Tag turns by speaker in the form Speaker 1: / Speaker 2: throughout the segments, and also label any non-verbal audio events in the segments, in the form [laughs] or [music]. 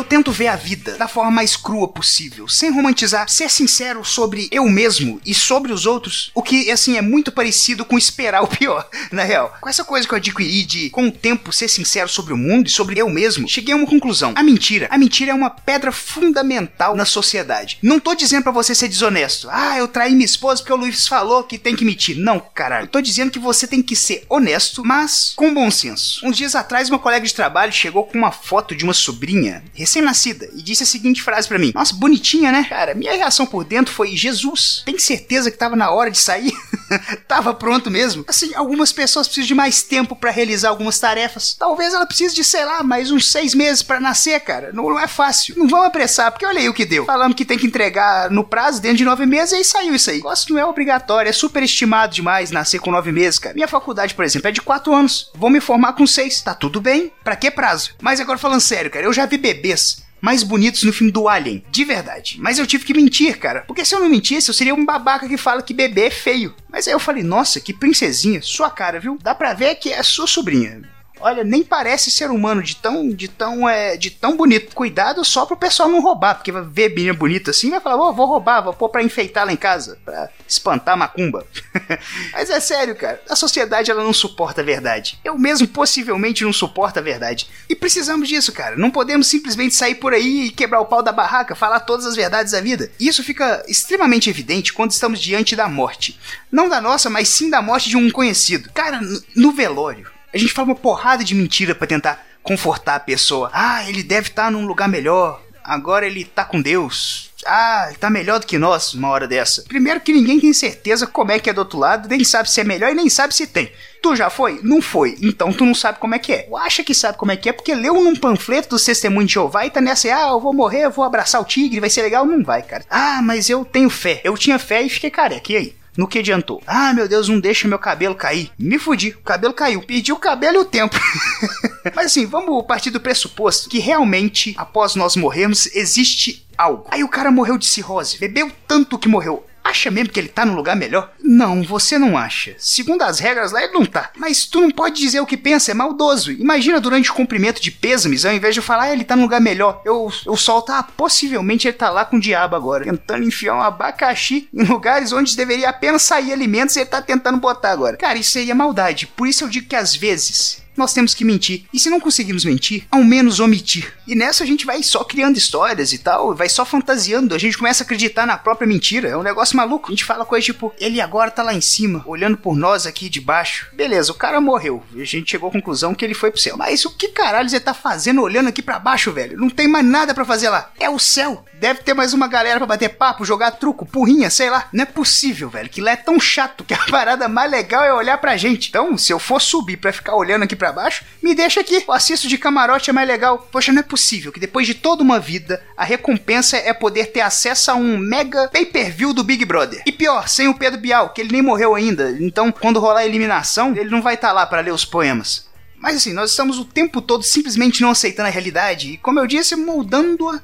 Speaker 1: Eu tento ver a vida da forma mais crua possível, sem romantizar, ser sincero sobre eu mesmo e sobre os outros, o que, assim, é muito parecido com esperar o pior, [laughs] na real. Com essa coisa que eu adquiri de, com o tempo, ser sincero sobre o mundo e sobre eu mesmo, cheguei a uma conclusão. A mentira. A mentira é uma pedra fundamental na sociedade. Não tô dizendo para você ser desonesto. Ah, eu traí minha esposa porque o Luiz falou que tem que mentir. Não, caralho. Eu tô dizendo que você tem que ser honesto, mas com bom senso. Uns dias atrás, uma colega de trabalho chegou com uma foto de uma sobrinha recém-nascida e disse a seguinte frase para mim: Nossa, bonitinha, né? Cara, minha reação por dentro foi: Jesus, tem certeza que tava na hora de sair? [laughs] [laughs] tava pronto mesmo? Assim, algumas pessoas precisam de mais tempo para realizar algumas tarefas. Talvez ela precise de, sei lá, mais uns seis meses para nascer, cara. Não, não, é fácil. Não vamos apressar, porque olha aí o que deu. Falamos que tem que entregar no prazo dentro de nove meses e aí saiu isso aí. Gosto não é obrigatório, é super estimado demais nascer com nove meses, cara. Minha faculdade, por exemplo, é de quatro anos. Vou me formar com seis. Tá tudo bem? Pra que prazo? Mas agora falando sério, cara, eu já vi bebês mais bonitos no filme do Alien, de verdade. Mas eu tive que mentir, cara. Porque se eu não mentisse, eu seria um babaca que fala que bebê é feio. Mas aí eu falei, nossa, que princesinha, sua cara, viu? Dá pra ver que é sua sobrinha. Olha, nem parece ser humano de tão, de tão, é, de tão bonito. Cuidado só pro pessoal não roubar, porque vai ver menina bonita assim, vai falar, oh, vou roubar, vou pôr pra enfeitar lá em casa, pra espantar a macumba. [laughs] Mas é sério, cara, a sociedade ela não suporta a verdade. Eu mesmo possivelmente não suporto a verdade. E precisamos disso, cara. Não podemos simplesmente sair por aí e quebrar o pau da barraca, falar todas as verdades da vida. Isso fica extremamente evidente quando estamos diante da morte. Não da nossa, mas sim da morte de um conhecido. Cara, no velório a gente fala uma porrada de mentira para tentar confortar a pessoa. Ah, ele deve estar tá num lugar melhor. Agora ele tá com Deus. Ah, ele tá melhor do que nós uma hora dessa. Primeiro que ninguém tem certeza como é que é do outro lado, nem sabe se é melhor e nem sabe se tem. Tu já foi? Não foi. Então tu não sabe como é que é. Acha que sabe como é que é porque leu num panfleto do Testemunho de Jeová e tá nessa, ah, eu vou morrer, eu vou abraçar o tigre, vai ser legal. Não vai, cara. Ah, mas eu tenho fé. Eu tinha fé e fiquei careca. E aí? No que adiantou? Ah, meu Deus, não deixa meu cabelo cair. Me fudi, o cabelo caiu. Perdi o cabelo e o tempo. [laughs] Mas assim, vamos partir do pressuposto que realmente, após nós morrermos, existe algo. Aí o cara morreu de cirrose, bebeu tanto que morreu. Acha mesmo que ele tá num lugar melhor? Não, você não acha. Segundo as regras lá, ele não tá. Mas tu não pode dizer o que pensa, é maldoso. Imagina durante o cumprimento de pêsames, ao invés de eu falar, ah, ele tá num lugar melhor, eu, eu solto, ah, possivelmente ele tá lá com o diabo agora, tentando enfiar um abacaxi em lugares onde deveria apenas sair alimentos e ele tá tentando botar agora. Cara, isso seria maldade. Por isso eu digo que às vezes nós temos que mentir. E se não conseguirmos mentir, ao menos omitir. E nessa a gente vai só criando histórias e tal, vai só fantasiando. A gente começa a acreditar na própria mentira. É um negócio maluco. A gente fala coisa tipo, ele agora tá lá em cima, olhando por nós aqui de baixo. Beleza, o cara morreu. A gente chegou à conclusão que ele foi pro céu. Mas o que caralho você tá fazendo olhando aqui para baixo, velho? Não tem mais nada para fazer lá. É o céu. Deve ter mais uma galera para bater papo, jogar truco, porrinha, sei lá. Não é possível, velho, que lá é tão chato que a [laughs] parada mais legal é olhar pra gente. Então, se eu for subir para ficar olhando aqui para baixo, me deixa aqui. O assisto de camarote é mais legal. Poxa, não é possível que depois de toda uma vida, a recompensa é poder ter acesso a um mega pay-per-view do Big Brother. E pior, sem o Pedro Bial, que ele nem morreu ainda. Então, quando rolar a eliminação, ele não vai estar tá lá para ler os poemas. Mas assim, nós estamos o tempo todo simplesmente não aceitando a realidade e, como eu disse, moldando-a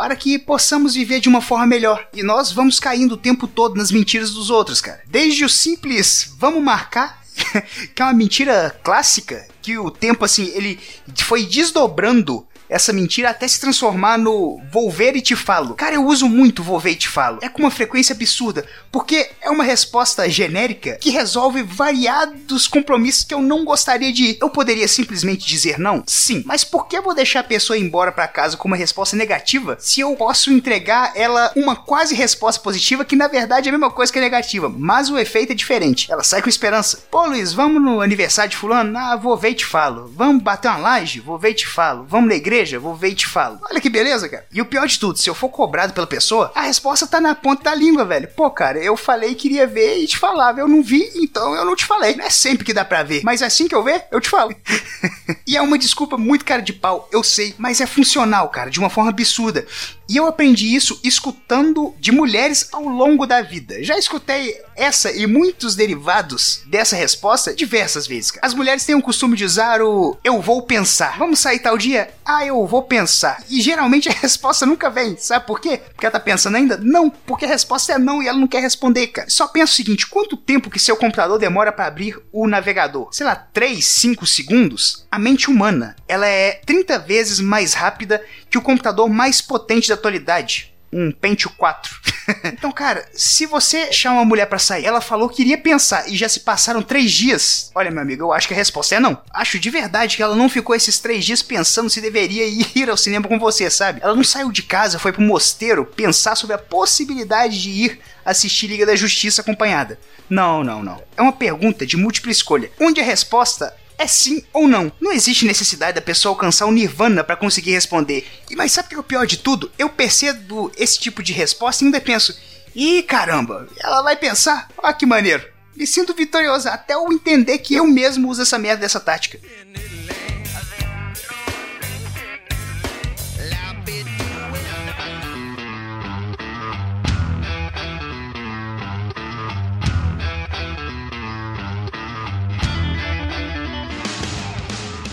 Speaker 1: para que possamos viver de uma forma melhor. E nós vamos caindo o tempo todo nas mentiras dos outros, cara. Desde o simples vamos marcar, [laughs] que é uma mentira clássica, que o tempo assim, ele foi desdobrando essa mentira até se transformar no vou ver e te falo. Cara, eu uso muito vou ver e te falo. É com uma frequência absurda, porque é uma resposta genérica que resolve variados compromissos que eu não gostaria de ir. Eu poderia simplesmente dizer não? Sim, mas por que eu vou deixar a pessoa ir embora para casa com uma resposta negativa se eu posso entregar ela uma quase resposta positiva que na verdade é a mesma coisa que a negativa, mas o efeito é diferente. Ela sai com esperança. Pô, Luiz, vamos no aniversário de fulano? Ah, vou ver e te falo. Vamos bater uma laje? Vou ver e te falo. Vamos na igreja? Igreja, vou ver e te falo. Olha que beleza, cara. E o pior de tudo, se eu for cobrado pela pessoa, a resposta tá na ponta da língua, velho. Pô, cara, eu falei que queria ver e te falava. Eu não vi, então eu não te falei. Não é sempre que dá pra ver, mas assim que eu ver, eu te falo. [laughs] e é uma desculpa muito cara de pau, eu sei, mas é funcional, cara, de uma forma absurda. E eu aprendi isso escutando de mulheres ao longo da vida. Já escutei essa e muitos derivados dessa resposta diversas vezes. As mulheres têm o costume de usar o eu vou pensar. Vamos sair tal dia? Ah, eu vou pensar. E geralmente a [laughs] resposta nunca vem. Sabe por quê? Porque ela tá pensando ainda? Não, porque a resposta é não e ela não quer responder, cara. Só pensa o seguinte: quanto tempo que seu computador demora para abrir o navegador? Sei lá, 3, 5 segundos? A mente humana, ela é 30 vezes mais rápida que o computador mais potente da atualidade um Pentium 4. [laughs] [laughs] então, cara, se você chama uma mulher para sair, ela falou que iria pensar e já se passaram três dias. Olha, meu amigo, eu acho que a resposta é não. Acho de verdade que ela não ficou esses três dias pensando se deveria ir ao cinema com você, sabe? Ela não saiu de casa, foi pro mosteiro pensar sobre a possibilidade de ir assistir Liga da Justiça acompanhada. Não, não, não. É uma pergunta de múltipla escolha, onde a resposta é sim ou não. Não existe necessidade da pessoa alcançar o nirvana para conseguir responder. E mas sabe o que é o pior de tudo? Eu percebo esse tipo de resposta e ainda penso: "Ih, caramba, ela vai pensar? Olha que maneiro". Me sinto vitorioso até eu entender que eu mesmo uso essa merda dessa tática.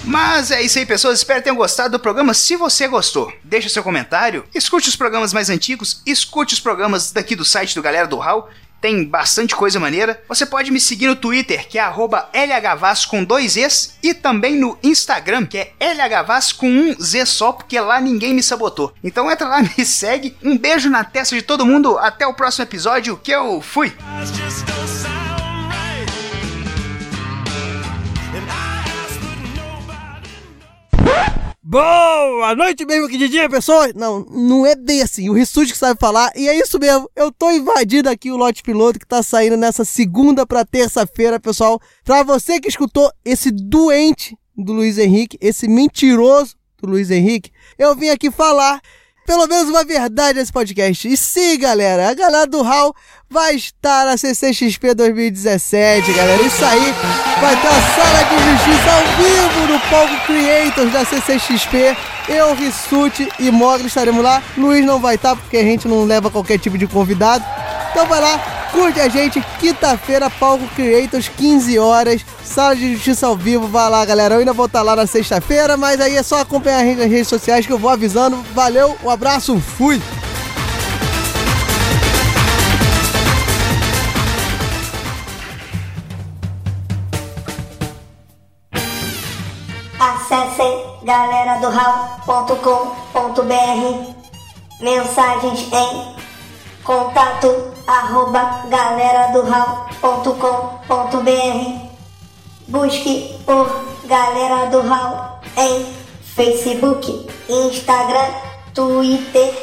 Speaker 1: Mas é isso aí, pessoas. Espero que tenham gostado do programa. Se você gostou, deixa seu comentário. Escute os programas mais antigos. Escute os programas daqui do site do Galera do Hall. Tem bastante coisa maneira. Você pode me seguir no Twitter, que é LHVAS com dois Es, e também no Instagram, que é LHVAS com um Z só, porque lá ninguém me sabotou. Então entra lá, [laughs] me segue. Um beijo na testa de todo mundo. Até o próximo episódio, que eu fui!
Speaker 2: Boa noite mesmo que de dia, pessoal. Não, não é bem assim. O Rissuti que sabe falar. E é isso mesmo. Eu tô invadindo aqui o lote piloto que tá saindo nessa segunda pra terça-feira, pessoal. Pra você que escutou esse doente do Luiz Henrique, esse mentiroso do Luiz Henrique, eu vim aqui falar pelo menos uma verdade nesse podcast. E sim, galera, a galera do HAL vai estar na CCXP 2017, galera. Isso aí, vai ter a sala de justiça ao vivo no Palco Creators da CCXP. Eu, Rissuti e Mogli estaremos lá. Luiz não vai estar porque a gente não leva qualquer tipo de convidado. Então vai lá, curte a gente. Quinta-feira, Palco Creators, 15 horas. Sala de Justiça ao vivo, vai lá, galera. Eu ainda vou estar lá na sexta-feira, mas aí é só acompanhar a gente nas redes sociais que eu vou avisando. Valeu, um abraço, fui!
Speaker 3: Acessem galera do mensagens em contato arroba galera do Busque por Galera do Hall em Facebook, Instagram, Twitter.